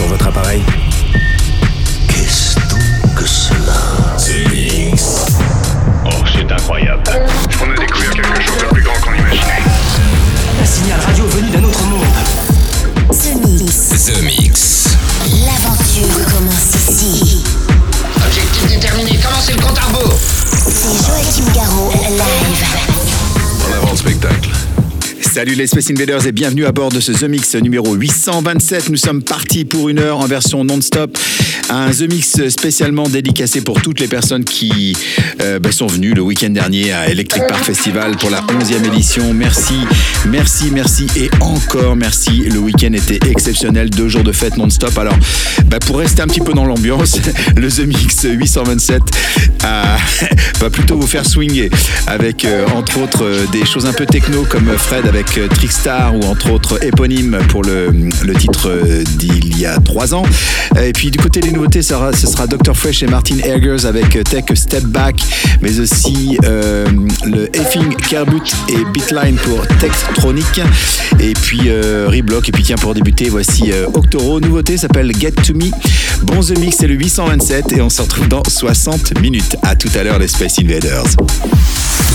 sur votre appareil. Salut les Space Invaders et bienvenue à bord de ce The Mix numéro 827. Nous sommes partis pour une heure en version non-stop. Un The Mix spécialement dédicacé pour toutes les personnes qui euh, bah, sont venues le week-end dernier à Electric Park Festival pour la 11e édition. Merci, merci, merci et encore merci. Le week-end était exceptionnel, deux jours de fête non-stop. Alors, bah, pour rester un petit peu dans l'ambiance, le The Mix 827 a- va plutôt vous faire swinger avec euh, entre autres euh, des choses un peu techno comme Fred avec euh, Trickstar ou entre autres éponyme pour le, titre euh, d'il y a trois ans. Euh, Et puis du côté des nouveautés, ce sera Dr. Fresh et Martin Eggers avec Tech Step Back, mais aussi le Effing Kerbut et Bitline pour Textronic. Et puis Reblock. Et puis tiens, pour débuter, voici Octoro. Nouveauté s'appelle Get To Me. Bon The Mix, c'est le 827 et on se retrouve dans 60 minutes. À tout à l'heure, les Space Invaders.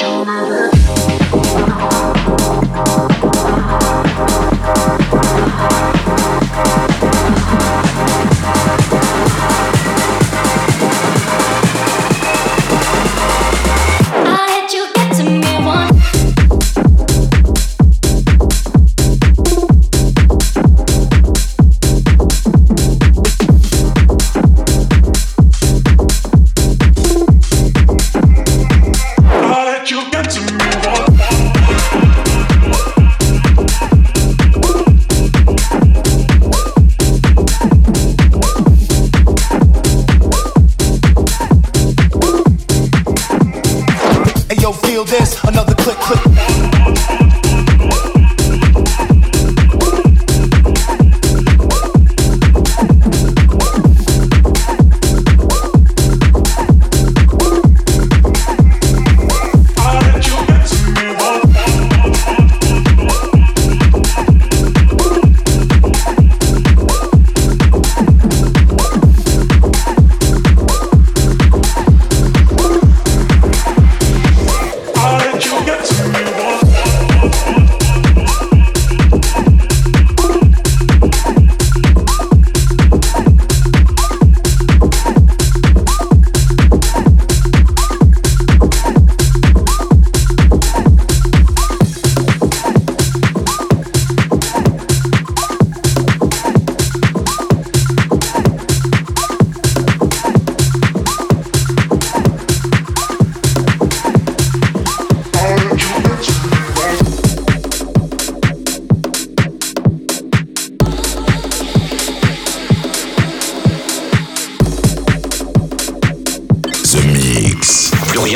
your mother.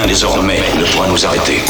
Rien désormais ne pourra nous arrêter.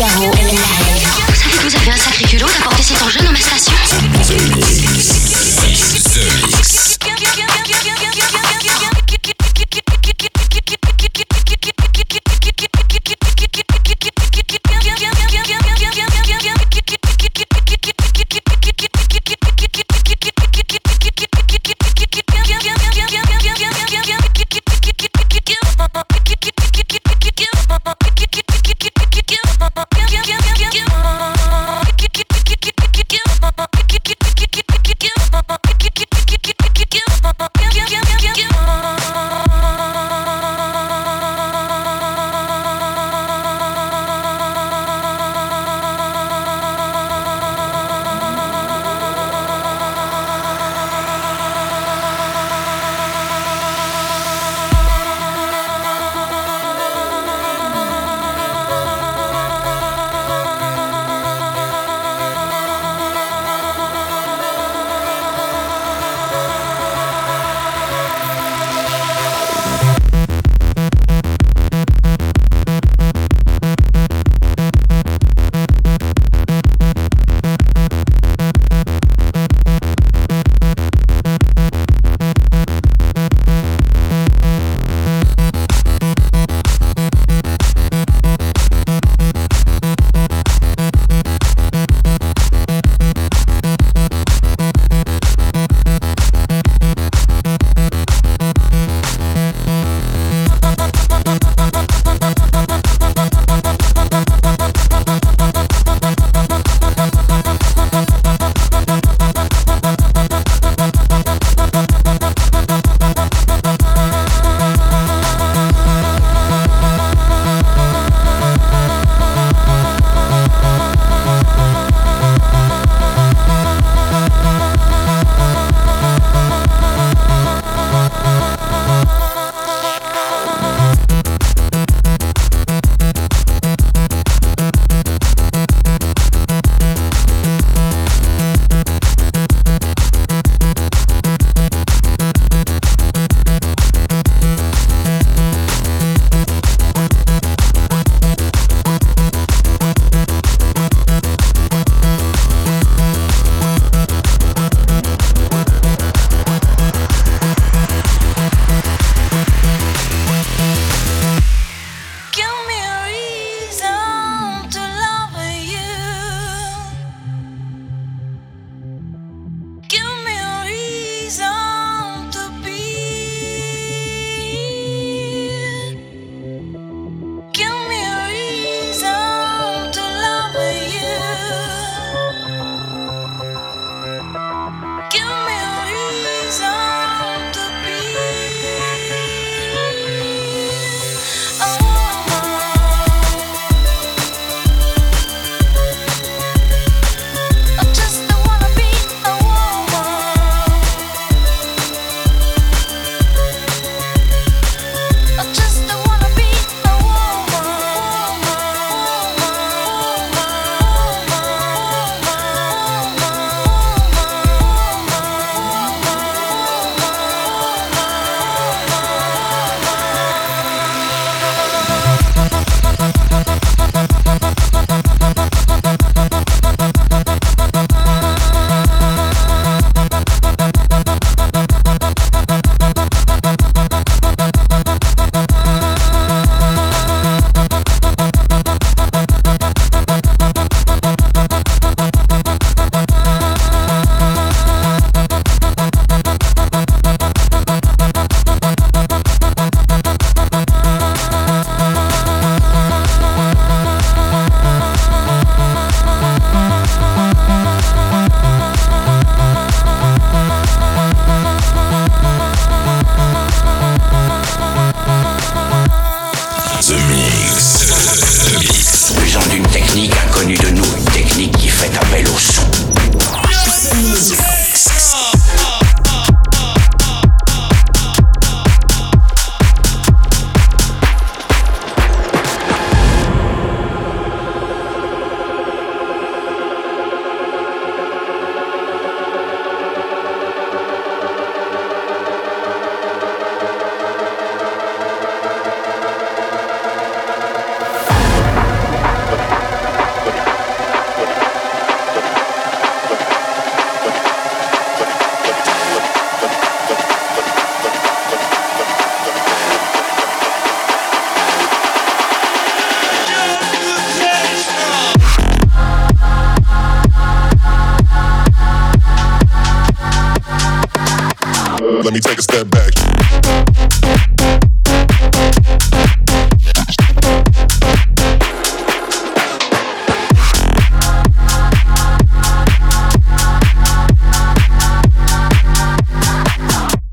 Figaro.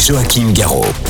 Joachim Garraud.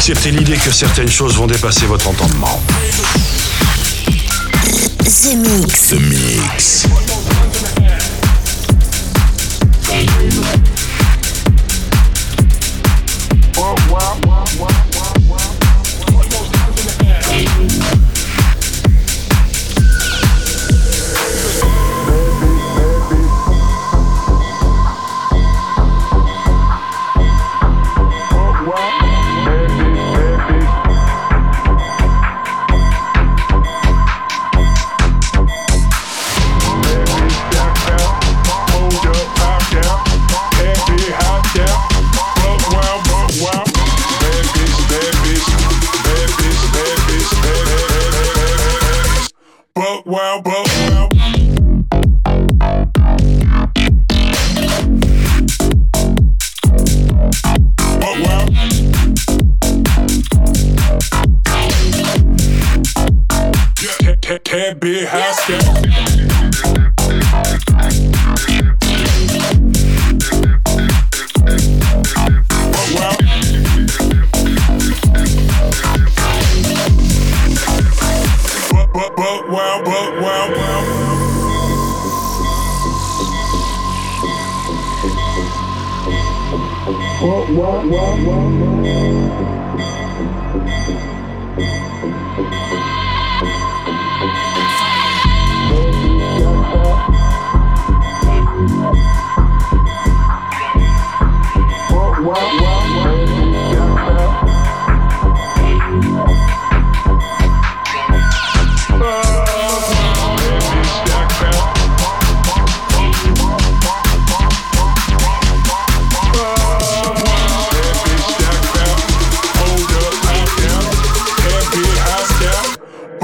Accepter l'idée que certaines choses vont dépasser votre entendement. The Mix. The Mix.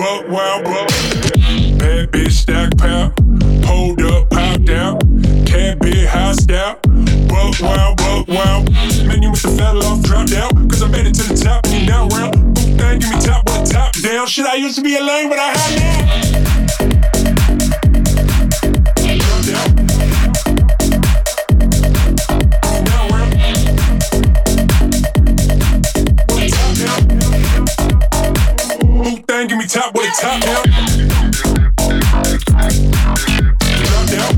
Well, well, well. Bad bitch stack pound. Hold up, pop down. Cat big house down. Well, well, well, well. Man, you must have fell off, dropped out. Cause I made it to the top and you now round. Boom, thing, give me top with the top down. Shit, I used to be a lame, but I have now. Top with top down. Drop down.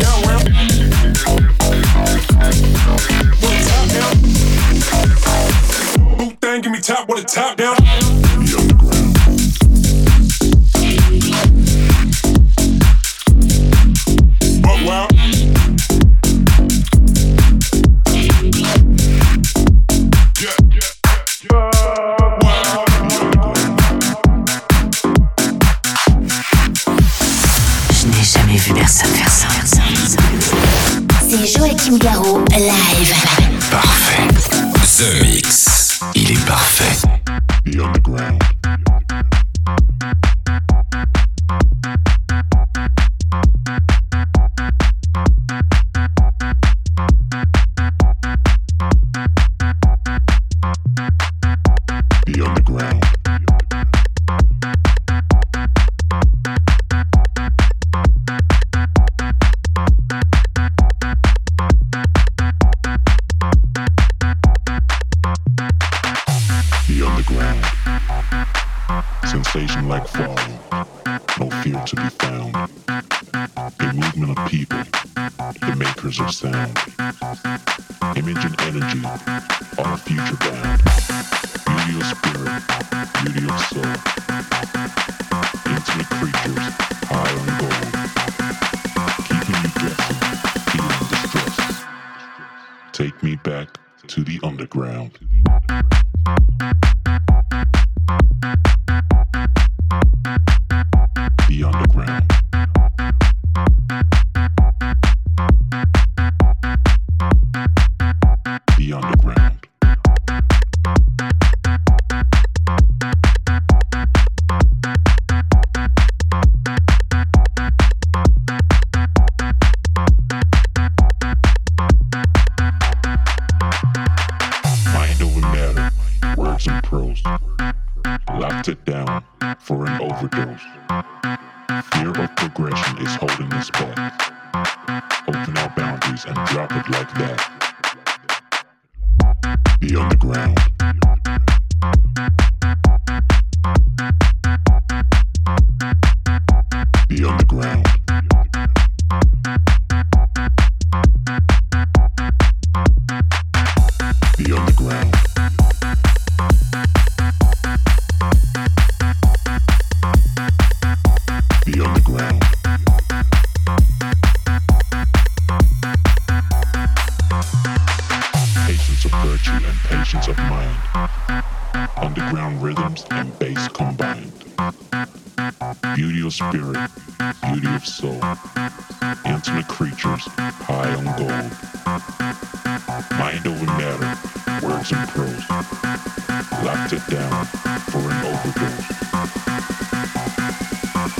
Now round. With the top down. Boom, thing, give me top with the top down. Live. Parfait. The Mix. Il est parfait. movement of people, the makers of sound. Image and energy are future bound. Beauty of spirit, beauty of soul. Intimate creatures, high on gold. Keeping you guessing, feeling distress. Take me back to the underground. sit down for an overdose,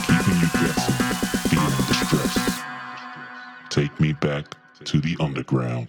keeping you guessing feeling distressed. Take me back to the underground.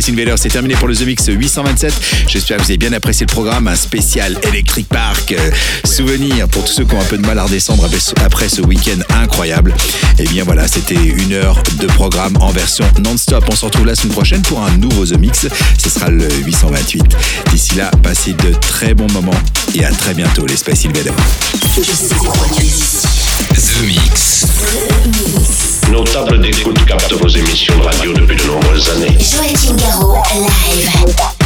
Space Invaders, c'est terminé pour le The Mix 827. J'espère que vous avez bien apprécié le programme. Un spécial Electric Park. euh, souvenir pour tous ceux qui ont un peu de mal à redescendre après ce- week-end incroyable. Et bien voilà, c'était une heure de programme en version non-stop. On se retrouve la semaine prochaine pour un nouveau The Mix. Ce sera le 828. D'ici là, passez de très bons moments et à très bientôt, les Space Invaders. Es ici. The Mix. Nos tables d'écoute captent vos émissions de radio depuis de nombreuses années. Live.